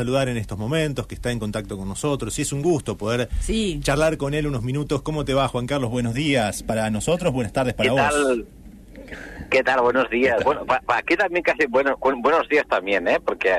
saludar en estos momentos, que está en contacto con nosotros y es un gusto poder Sí. charlar con él unos minutos. ¿Cómo te va, Juan Carlos? Buenos días para nosotros, buenas tardes para ¿Qué vos. tal? ¿Qué tal? Buenos días. Bueno, pa- pa- aquí también casi bueno, bu- buenos días también, ¿eh? Porque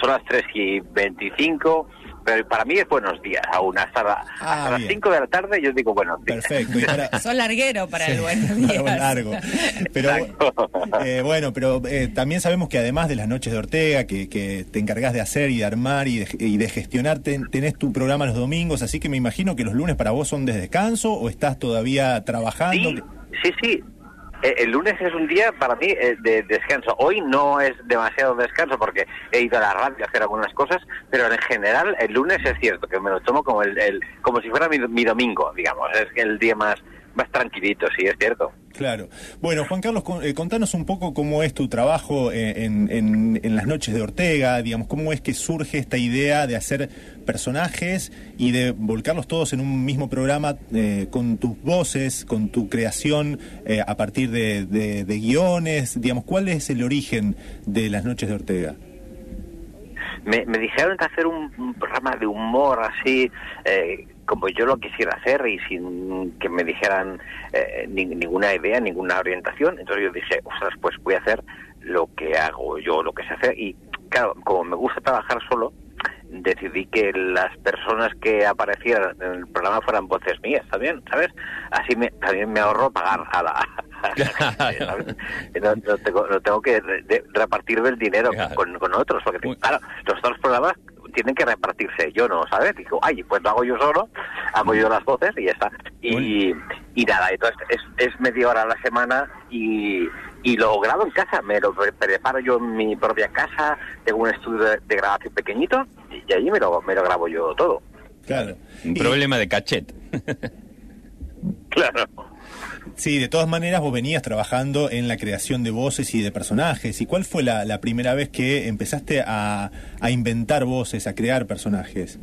son las 3 y 25, pero para mí es buenos días aún. Hasta, la- Ah, hasta las bien. 5 de la tarde yo digo buenos días. Perfecto. y para- Son larguero para Sí, el buenos para días. buen largo. Pero eh, bueno, pero eh, también sabemos que además de las noches de Ortega, que, que te encargás de hacer y de armar y de, y de gestionar, ten- tenés tu programa los domingos, así que me imagino que los lunes para vos son de descanso o estás todavía trabajando. Sí, sí, sí. Eh, El lunes es un día para mí eh, de descanso. Hoy no es demasiado descanso porque he ido a la radio a hacer algunas cosas, pero en general el lunes es cierto que me lo tomo como el, el- como si fuera mi, mi domingo, digamos. Es el día más más tranquilito, sí, es cierto. Claro. Bueno, Juan Carlos, eh, contanos un poco cómo es tu trabajo eh, en, en- en las noches de Ortega, digamos, cómo es que surge esta idea de hacer personajes y de volcarlos todos en un mismo programa eh, con tus voces, con tu creación a partir de, de- de guiones, digamos, ¿cuál es el origen de las noches de Ortega? Me, me dijeron de hacer un, programa de humor así, eh, como yo lo quisiera hacer y sin que me dijeran eh, ni- ninguna idea, ninguna orientación. Entonces yo dije, ostras, pues voy a hacer lo que hago yo, lo que sé hacer. Y claro, como me gusta trabajar solo, decidí que las personas que aparecieran en el programa fueran voces mías también, ¿sabes? Así me, también me ahorro pagar a la... no, no tengo, no tengo que re- repartirme el dinero con, con otros, porque claro, los otros programas tienen que repartirse, yo no, ¿sabes? Digo, ay, pues lo hago yo solo, hago yo las voces y ya está. Y, y nada, entonces es, es media hora a la semana y, y lo grabo en casa, me lo pre- preparo yo en mi propia casa, tengo un estudio de, de grabación pequeñito y allí me lo, me lo grabo yo todo. Claro. Un Y- problema de cachet. Claro. Sí, de todas maneras vos venías trabajando en la creación de voces y de personajes. ¿Y cuál fue la, la primera vez que empezaste a, a inventar voces, a crear personajes?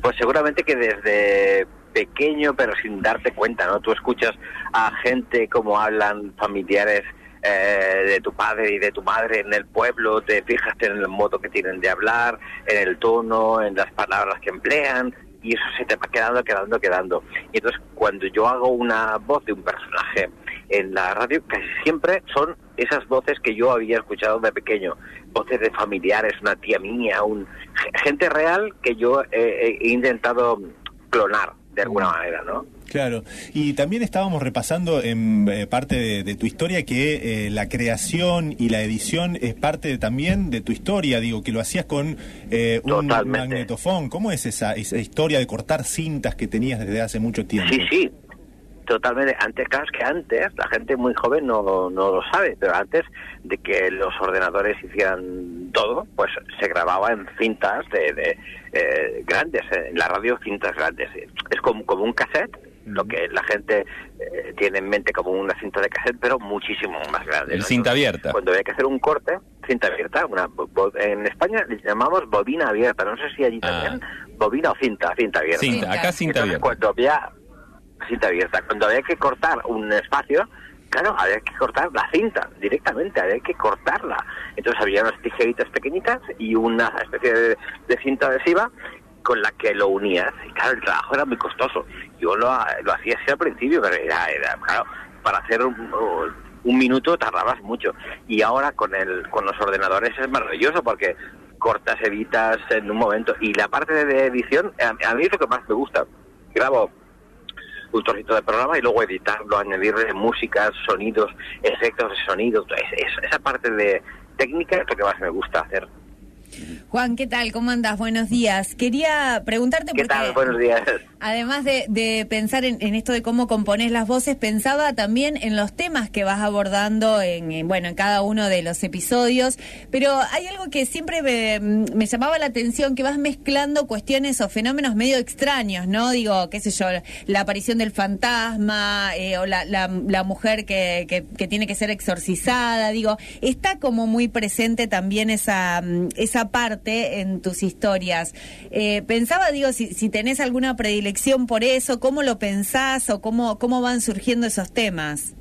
Pues seguramente que desde pequeño, pero sin darte cuenta, ¿no? Tú escuchas a gente como hablan familiares eh, de tu padre y de tu madre en el pueblo, te fijas en el modo que tienen de hablar, en el tono, en las palabras que emplean, y eso se te va quedando, quedando, quedando. Y entonces cuando yo hago una voz de un personaje en la radio, casi siempre son esas voces que yo había escuchado de pequeño, voces de familiares, una tía mía, un, gente real que yo he intentado clonar de alguna manera, ¿no? Claro, y también estábamos repasando en eh, parte de, de tu historia que eh, la creación y la edición es parte de- también de tu historia, digo, que lo hacías con eh, un Totalmente. magnetofón. ¿Cómo es esa, esa historia de cortar cintas que tenías desde hace mucho tiempo? Sí, sí, totalmente. Antes, claro, es que antes, la gente muy joven no, no lo sabe, pero antes de que los ordenadores hicieran todo, pues se grababa en cintas de, de, eh, grandes, en la radio cintas grandes. Es como, como un cassette, lo que la gente eh, tiene en mente como una cinta de cassette, pero muchísimo más grande. El ¿no? cinta abierta. Cuando había que hacer un corte, cinta abierta, una, en España le llamamos bobina abierta, no sé si allí Ah. también, bobina o cinta, cinta abierta. Cinta, acá cinta Entonces, abierta. Cuando había cinta abierta, cuando había que cortar un espacio, claro, había que cortar la cinta directamente, había que cortarla. Entonces había unas tijeritas pequeñitas y una especie de, cinta adhesiva con la que lo unías. Y claro, el trabajo era muy costoso. Yo lo, lo hacía así al principio, pero era, era claro, para hacer un, un minuto tardabas mucho. Y ahora con el con los ordenadores es maravilloso porque cortas, editas en un momento. Y la parte de edición, a, a mí es lo que más me gusta. Grabo un trocito de programa y luego editarlo, añadirle músicas, sonidos, efectos de sonido. Es- es- esa parte de técnica es lo que más me gusta hacer. Juan, ¿qué tal? ¿Cómo andas? Buenos días. Quería preguntarte ¿Qué porque tal? Buenos días. además de, de pensar en, en esto de cómo compones las voces, pensaba también en los temas que vas abordando en, en, bueno en cada uno de los episodios. Pero hay algo que siempre me, me llamaba la atención, que vas mezclando cuestiones o fenómenos medio extraños, ¿no? Digo, qué sé yo, la aparición del fantasma eh, o la, la, la mujer que, que, que tiene que ser exorcizada. Digo, está como muy presente también esa, mm, parte en tus historias. Eh, pensaba, digo, si, si tenés alguna predilección por eso, cómo lo pensás o cómo, cómo van surgiendo esos temas.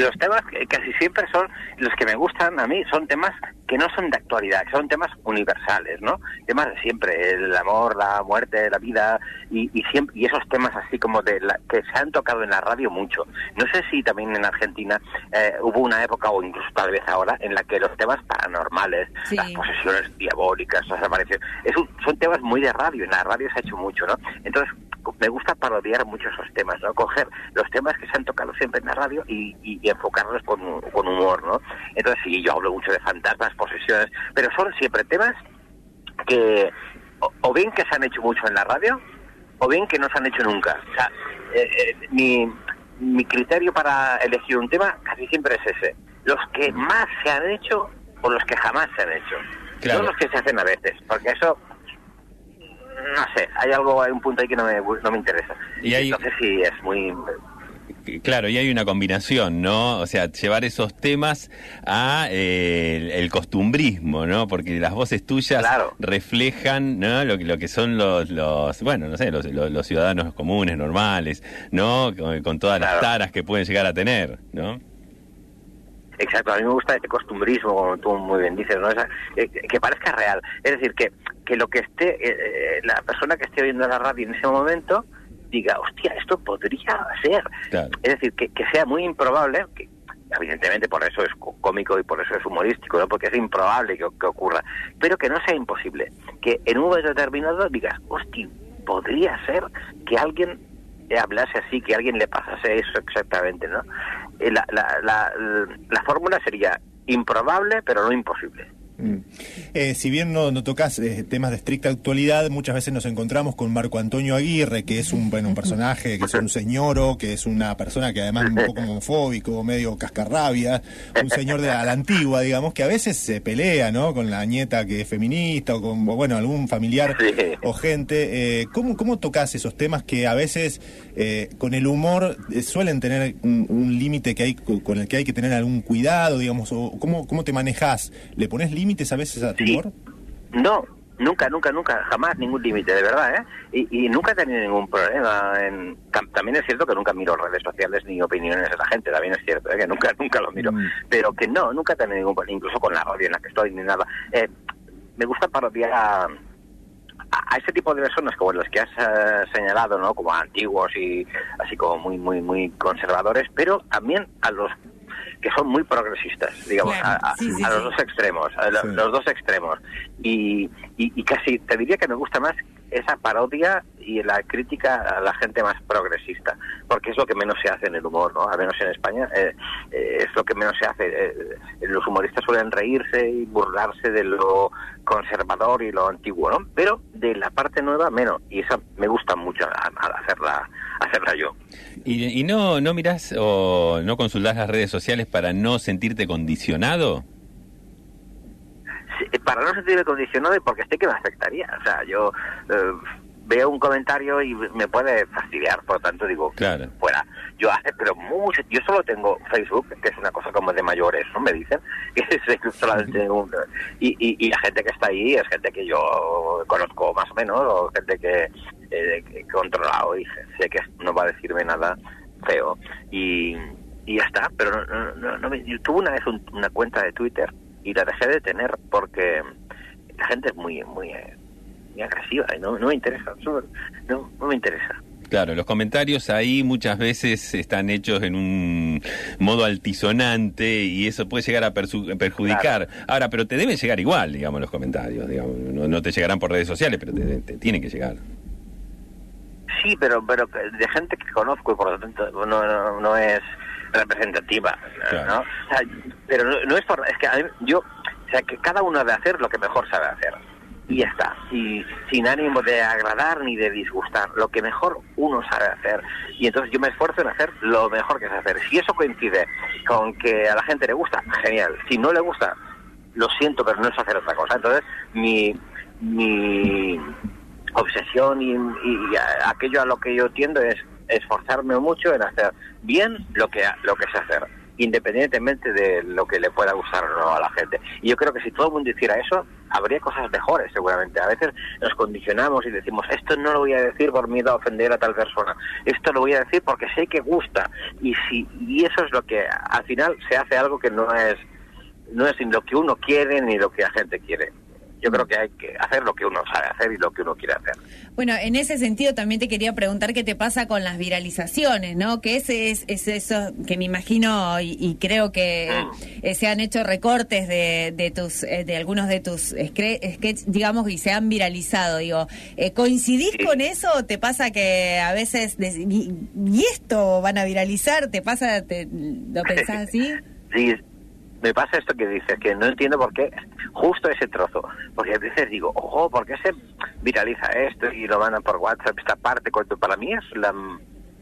Los temas casi siempre son los que me gustan a mí, son temas que no son de actualidad, que son temas universales, ¿no? Temas de siempre, el amor, la muerte, la vida y, y siempre y esos temas así como de la, que se han tocado en la radio mucho. No sé si también en Argentina eh, hubo una época o incluso tal vez ahora en la que los temas paranormales, las posesiones diabólicas, las apariciones, es son temas muy de radio, en la radio se ha hecho mucho, ¿no? Entonces me gusta parodiar mucho esos temas, ¿no? Coger los temas que se han tocado siempre en la radio y, y, enfocarlos con, con, humor, ¿no? Entonces, sí, yo hablo mucho de fantasmas, posesiones, pero son siempre temas que o, bien que se han hecho mucho en la radio o bien que no se han hecho nunca. O sea, eh, eh, mi, mi criterio para elegir un tema casi siempre es ese. Los que más se han hecho o los que jamás se han hecho. No los que se hacen a veces, porque eso no sé, hay algo, hay un punto ahí que no me, no me interesa. Y Entonces sí, es muy... Claro, y hay una combinación, ¿no? O sea, llevar esos temas a eh, el, costumbrismo, ¿no? Porque las voces tuyas reflejan, ¿no? Lo, lo que son los, los bueno, no sé, los, los, ciudadanos comunes, normales, ¿no? Con, todas las taras que pueden llegar a tener, ¿no? Exacto, a mí me gusta este costumbrismo, como tú muy bien dices, ¿no? Eh, que parezca real. Es decir, que, que lo que esté, eh, eh, la persona que esté oyendo la radio en ese momento diga, hostia, esto podría ser. Es decir, que, que sea muy improbable, que, evidentemente por eso es cómico y por eso es humorístico, ¿no? porque es improbable que, que, ocurra, pero que no sea imposible, que en un momento determinado digas, hostia, podría ser que alguien hablase así, que alguien le pasase eso exactamente, ¿no? Eh, la, la, la, la fórmula sería improbable, pero no imposible. Mm. Eh, si bien no, no tocas eh, temas de estricta actualidad, muchas veces nos encontramos con Marco Antonio Aguirre, que es un, bueno, un personaje, que es un señoro, que es una persona que además es un poco homofóbico, medio cascarrabia, un señor de la, antigua, digamos, que a veces se pelea, ¿no? Con la nieta que es feminista o con, bueno, algún familiar o gente. Eh, ¿cómo, ¿Cómo tocas esos temas que a veces eh, con el humor suelen tener un, límite que hay con el que hay que tener algún cuidado, digamos, o cómo, cómo te manejas? ¿Le pones límite? Límites a veces a tu No, nunca, nunca, nunca, jamás ningún límite, de verdad, ¿eh? Y, nunca he tenido ningún problema. En, también es cierto que nunca miro redes sociales ni opiniones de la gente, también es cierto, ¿eh? que nunca, nunca lo miro. Mm. Pero que no, nunca he tenido ningún problema, incluso con la radio en la que estoy ni nada. Eh, me gusta parodiar a, a, ese tipo de personas como los que has eh, señalado, ¿no? Como antiguos y así como muy, muy, muy conservadores, pero también a los que son muy progresistas, digamos, a, los dos extremos, a los dos extremos. Y, y, casi te diría que me gusta más esa parodia y la crítica a la gente más progresista, porque es lo que menos se hace en el humor, ¿no? Al menos en España eh, eh, es lo que menos se hace. Eh, los humoristas suelen reírse y burlarse de lo conservador y lo antiguo, ¿no? Pero de la parte nueva menos, y esa me gusta mucho al hacerla, hacerla yo. ¿Y, no, no mirás o no consultás las redes sociales para no sentirte condicionado? para no sentirme condicionado y porque sé que me afectaría. O sea, yo eh, veo un comentario y me puede fastidiar, por lo tanto digo, fuera. Yo hace, pero mucho, yo solo tengo Facebook, que es una cosa como de mayores, ¿no? Me dicen, que es solamente un, y, y, y, la gente que está ahí es gente que yo conozco más o menos, o gente que, eh, he controlado y sé que no va a decirme nada feo. Y, y ya está, pero no, no, no, tuve una vez una cuenta de Twitter y la dejé de tener porque la gente es muy, muy agresiva y no, no me interesa, no, no me interesa. Claro, los comentarios ahí muchas veces están hechos en un modo altisonante y eso puede llegar a perjudicar. Ahora, pero te deben llegar igual, digamos, los comentarios. Digamos, no, te llegarán por redes sociales, pero te, tienen que llegar. Sí, pero pero de gente que conozco y por lo tanto no, no, es representativa, ¿no? pero no, es por... Es que yo... O sea, que cada uno debe hacer lo que mejor sabe hacer y ya está. Y sin ánimo de agradar ni de disgustar, lo que mejor uno sabe hacer. Y entonces yo me esfuerzo en hacer lo mejor que sé hacer. Si eso coincide con que a la gente le gusta, genial. Si no le gusta, lo siento, pero no es hacer otra cosa. Entonces, mi, mi obsesión y, aquello a lo que yo tiendo es esforzarme mucho en hacer bien lo que, lo que sé hacer independientemente de lo que le pueda gustar o no a la gente. Y yo creo que si todo el mundo hiciera eso, habría cosas mejores seguramente. A veces nos condicionamos y decimos, esto no lo voy a decir por miedo a ofender a tal persona, esto lo voy a decir porque sé que gusta. Y, si, y eso es lo que al final se hace algo que no es, no es lo que uno quiere ni lo que la gente quiere yo creo que hay que hacer lo que uno sabe hacer y lo que uno quiere hacer. Bueno, en ese sentido también te quería preguntar qué te pasa con las viralizaciones, ¿no? Que ese es, eso que me imagino y, creo que mm. eh, se han hecho recortes de, de tus eh, de algunos de tus sketches, digamos, y se han viralizado. Digo, eh, ¿coincidís con eso? o ¿Te pasa que a veces y, esto van a viralizar? ¿Te pasa? Te, ¿Lo pensás así? Sí, me pasa esto que dices, que no entiendo por qué justo ese trozo. Porque a veces digo, ojo, ¿por qué se viraliza esto y lo mandan por WhatsApp esta parte? Cuando para mí es la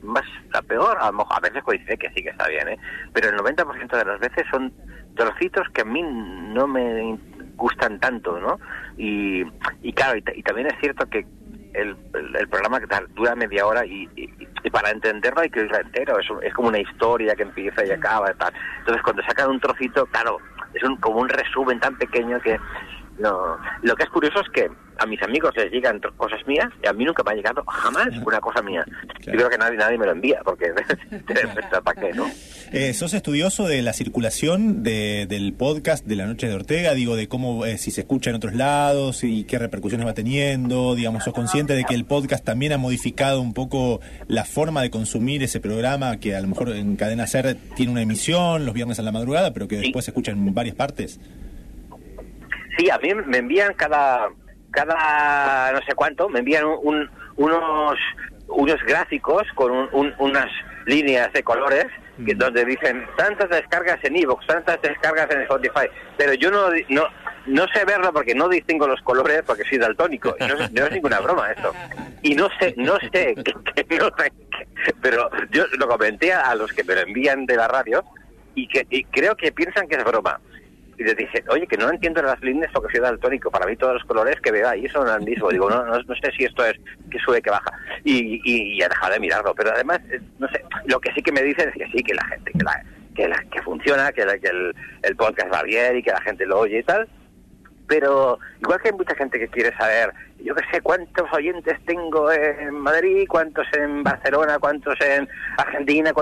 más la peor. A, a veces coincide que sí que está bien, ¿eh? pero el 90% de las veces son trocitos que a mí no me gustan tanto, ¿no? Y claro, y también es cierto que el, el, programa que dura media hora y, para entenderlo hay que irlo entero. Es, es, como una historia que empieza y acaba. Tal. Entonces, cuando sacan un trocito, claro, es un, como un resumen tan pequeño que no. Lo que es curioso es que a mis amigos les llegan cosas mías y a mí nunca me ha llegado jamás una cosa mía. Yo creo que nadie, nadie me lo envía porque ¿para qué, no? Eh, ¿Sos estudioso de la circulación de, del podcast de La Noche de Ortega? Digo, de cómo, eh, si se escucha en otros lados y qué repercusiones va teniendo. Digamos, ¿sos consciente de que el podcast también ha modificado un poco la forma de consumir ese programa que a lo mejor en Cadena Ser tiene una emisión los viernes a la madrugada, pero que después se escucha en varias partes? Sí, a mí me envían cada cada no sé cuánto, me envían un, unos unos gráficos con unas líneas de colores que, mm. donde dicen tantas descargas en Evox, tantas descargas en Spotify, pero yo no no no sé verlo porque no distingo los colores porque soy daltónico. No, no es ninguna broma esto. Y no sé, no sé, no sé pero yo lo comenté a los que me lo envían de la radio y que y creo que piensan que es broma y le dije, oye, que no entiendo las líneas porque soy daltónico, para mí todos los colores que veo ahí son el mismo. Digo, no, no, sé si esto es que sube, que baja. Y, y, he dejado de mirarlo, pero además, eh, no sé, lo que sí que me dicen es que sí, que la gente, que, la, que, la, que funciona, que, que el, el podcast va bien y que la gente lo oye y tal, pero igual que hay mucha gente que quiere saber, yo qué sé, cuántos oyentes tengo en Madrid, cuántos en Barcelona, cuántos en Argentina,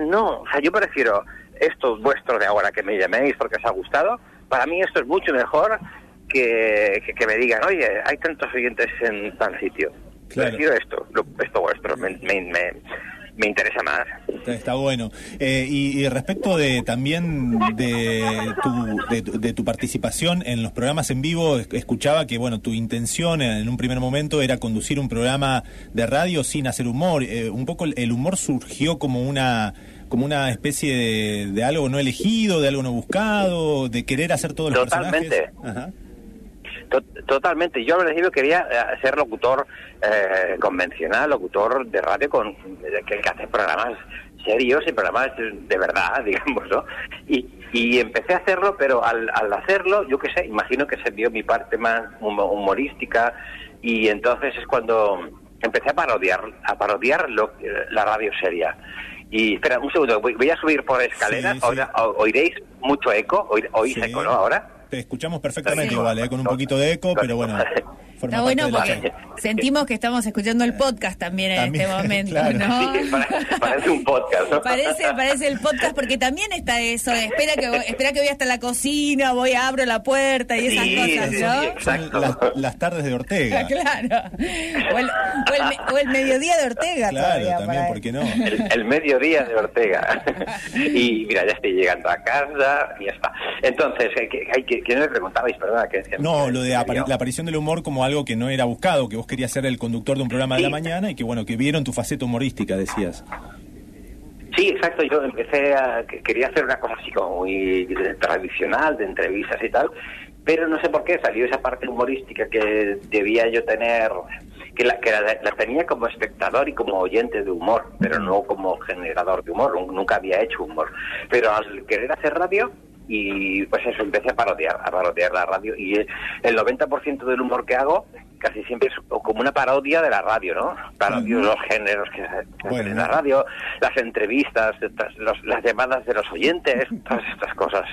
no, o sea, yo prefiero estos vuestros de ahora que me llaméis porque os ha gustado, para mí esto es mucho mejor que, que, me digan, oye, hay tantos oyentes en tal sitio. Claro. Prefiero esto, esto vuestro, me, me, me, interesa más. Está bueno. Eh, y, respecto de también de tu, de, tu participación en los programas en vivo, escuchaba que bueno tu intención en un primer momento era conducir un programa de radio sin hacer humor. Eh, un poco el humor surgió como una como una especie de, algo no elegido, de algo no buscado, de querer hacer todos los Totalmente. Totalmente. Yo al principio quería eh, ser locutor eh, convencional, locutor de radio con que, hace programas serios y programas de verdad, digamos, ¿no? Y, y empecé a hacerlo, pero al, al hacerlo, yo qué sé, imagino que se vio mi parte más humorística y entonces es cuando empecé a parodiar, a parodiar lo, la radio seria. Y espera, un segundo, voy, a subir por escaleras, oiréis mucho eco, oís eco, ¿no? Ahora. Te escuchamos perfectamente igual, ¿eh? con un poquito de eco, pero bueno. Está bueno porque sentimos que estamos escuchando el podcast también en este momento, ¿no? parece un podcast, ¿no? Parece, parece el podcast porque también está eso, espera que espera que voy hasta la cocina, voy abro la puerta y esas cosas, ¿no? exacto. Las, tardes de Ortega. claro. O el, o, el, mediodía de Ortega claro, también, ¿por qué no? El, mediodía de Ortega. y mira, ya estoy llegando a casa y ya está. Entonces, ¿qué, qué, qué me preguntabais? Perdona, que, No, lo de la aparición del humor como algo que no era buscado, que vos querías ser el conductor de un programa de la mañana y que bueno, que vieron tu faceta humorística, decías. Sí, exacto. Yo empecé a. Quería hacer una cosa así como muy tradicional, de entrevistas y tal, pero no sé por qué salió esa parte humorística que debía yo tener, que la, que la, tenía como espectador y como oyente de humor, pero no como generador de humor. Nunca había hecho humor. Pero al querer hacer radio, y pues eso, empecé a parodiar, a parodiar la radio y el 90% del humor que hago casi siempre es como una parodia de la radio, ¿no? Parodia de los géneros que se en la radio, las entrevistas, las llamadas de los oyentes, todas estas cosas.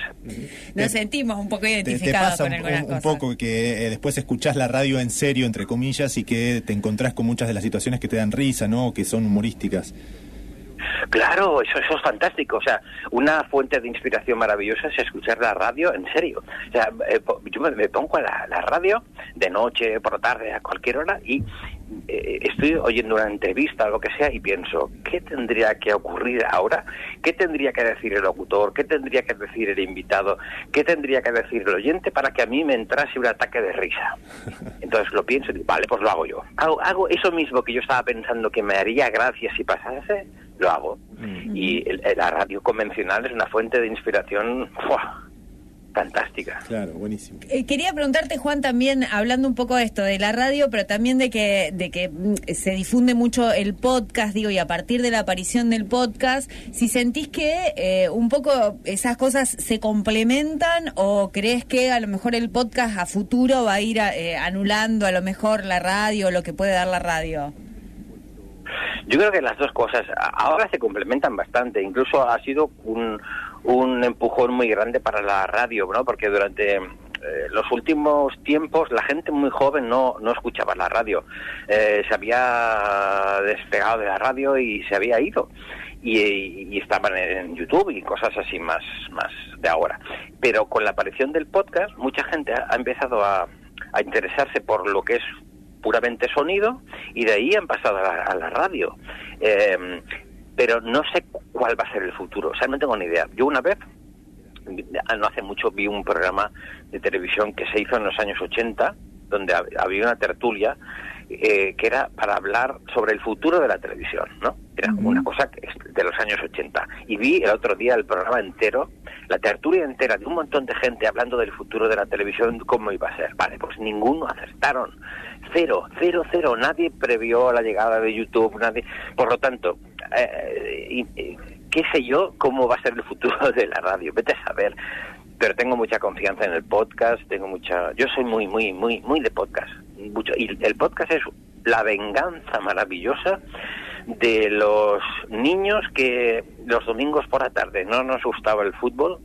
Nos sentimos un poco identificados con algunas un, un poco que eh, después escuchás la radio en serio, entre comillas, y que te encontrás con muchas de las situaciones que te dan risa, ¿no? Que son humorísticas. Claro, eso, eso es fantástico. O sea, una fuente de inspiración maravillosa es escuchar la radio en serio. O sea, eh, yo me, pongo a la, radio de noche, por la tarde, a cualquier hora y eh, estoy oyendo una entrevista o lo que sea y pienso, ¿qué tendría que ocurrir ahora? ¿Qué tendría que decir el locutor? ¿Qué tendría que decir el invitado? ¿Qué tendría que decir el oyente para que a mí me entrase un ataque de risa? Entonces lo pienso y digo, vale, pues lo hago yo. Hago, hago eso mismo que yo estaba pensando que me haría gracia si pasase lo hago. Mm. Y la radio convencional es una fuente de inspiración fantástica. Claro, buenísimo. Eh, quería preguntarte, Juan, también hablando un poco de esto, de la radio, pero también de que, de que mm, se difunde mucho el podcast, digo, y a partir de la aparición del podcast, si sentís que eh, un poco esas cosas se complementan o crees que a lo mejor el podcast a futuro va a ir eh, anulando a lo mejor la radio o lo que puede dar la radio. Yo creo que las dos cosas ahora se complementan bastante. Incluso ha sido un, un empujón muy grande para la radio, ¿no? Porque durante eh, los últimos tiempos la gente muy joven no, no escuchaba la radio. Eh, se había despegado de la radio y se había ido. Y, estaban en YouTube y cosas así más, más de ahora. Pero con la aparición del podcast, mucha gente ha, empezado a, a interesarse por lo que es puramente sonido y de ahí han pasado a la, radio. Eh, pero no sé cuál va a ser el futuro, o sea, no tengo ni idea. Yo una vez, no hace mucho, vi un programa de televisión que se hizo en los años 80, donde había una tertulia eh, que era para hablar sobre el futuro de la televisión, ¿no? Era una cosa de los años 80. Y vi el otro día el programa entero, la tertulia entera de un montón de gente hablando del futuro de la televisión, cómo iba a ser. Vale, pues ninguno acertaron. Cero, cero, cero. Nadie previó la llegada de YouTube, nadie. Por lo tanto, eh, eh, qué sé yo cómo va a ser el futuro de la radio. Vete a saber. Pero tengo mucha confianza en el podcast, tengo mucha. Yo soy muy, muy, muy, muy de podcast. Mucho. Y el podcast es la venganza maravillosa de los niños que los domingos por la tarde no nos gustaba el fútbol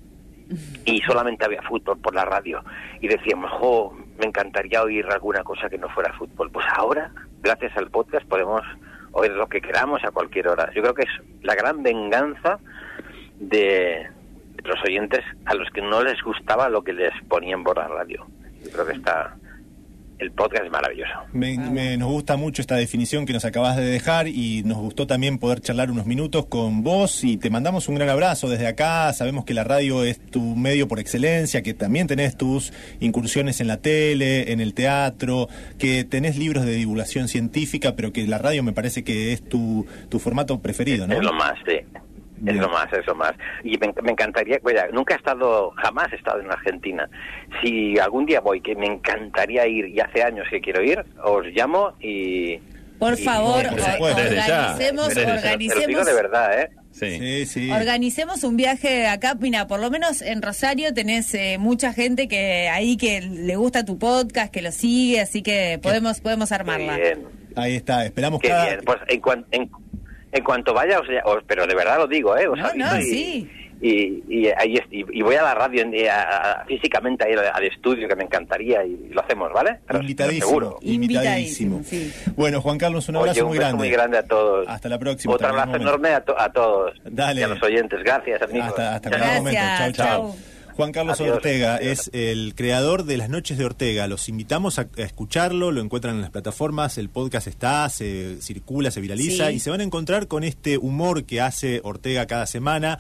y solamente había fútbol por la radio y decíamos, jo, me encantaría oír alguna cosa que no fuera fútbol. Pues ahora, gracias al podcast, podemos oír lo que queramos a cualquier hora. Yo creo que es la gran venganza de los oyentes a los que no les gustaba lo que les ponían por la radio. Yo creo que está el podcast es maravilloso. Me, nos gusta mucho esta definición que nos acabas de dejar y nos gustó también poder charlar unos minutos con vos y te mandamos un gran abrazo desde acá. Sabemos que la radio es tu medio por excelencia, que también tenés tus incursiones en la tele, en el teatro, que tenés libros de divulgación científica, pero que la radio me parece que es tu, tu formato preferido, ¿no? Es lo más, sí. Es lo más, es lo más. Y me, encantaría, nunca he estado, jamás he estado en Argentina. Si algún día voy, que me encantaría ir, y hace años que quiero ir, os llamo y... Por favor, organicemos, organicemos... de verdad, ¿eh? Sí. Sí, Organicemos un viaje acá, mira, por lo menos en Rosario tenés eh, mucha gente que ahí que le gusta tu podcast, que lo sigue, así que podemos podemos armarla. Ahí está, esperamos Qué bien. Pues en, en cuanto vaya, o sea, pero de verdad lo digo, ¿eh? no, sí. Y, y, y, voy a la radio físicamente a ir al estudio que me encantaría y lo hacemos, ¿vale? invitadísimo, seguro. invitadísimo. Bueno, Juan Carlos, un abrazo muy grande. muy grande a todos. Hasta la próxima. Otro abrazo enorme a, a, todos. Dale. Y a los oyentes. Gracias, amigos. Hasta, hasta cada momento. Chao, chao. Juan Carlos Ortega es el creador de Las Noches de Ortega. Los invitamos a, escucharlo, lo encuentran en las plataformas, el podcast está, se circula, se viraliza y se van a encontrar con este humor que hace Ortega cada semana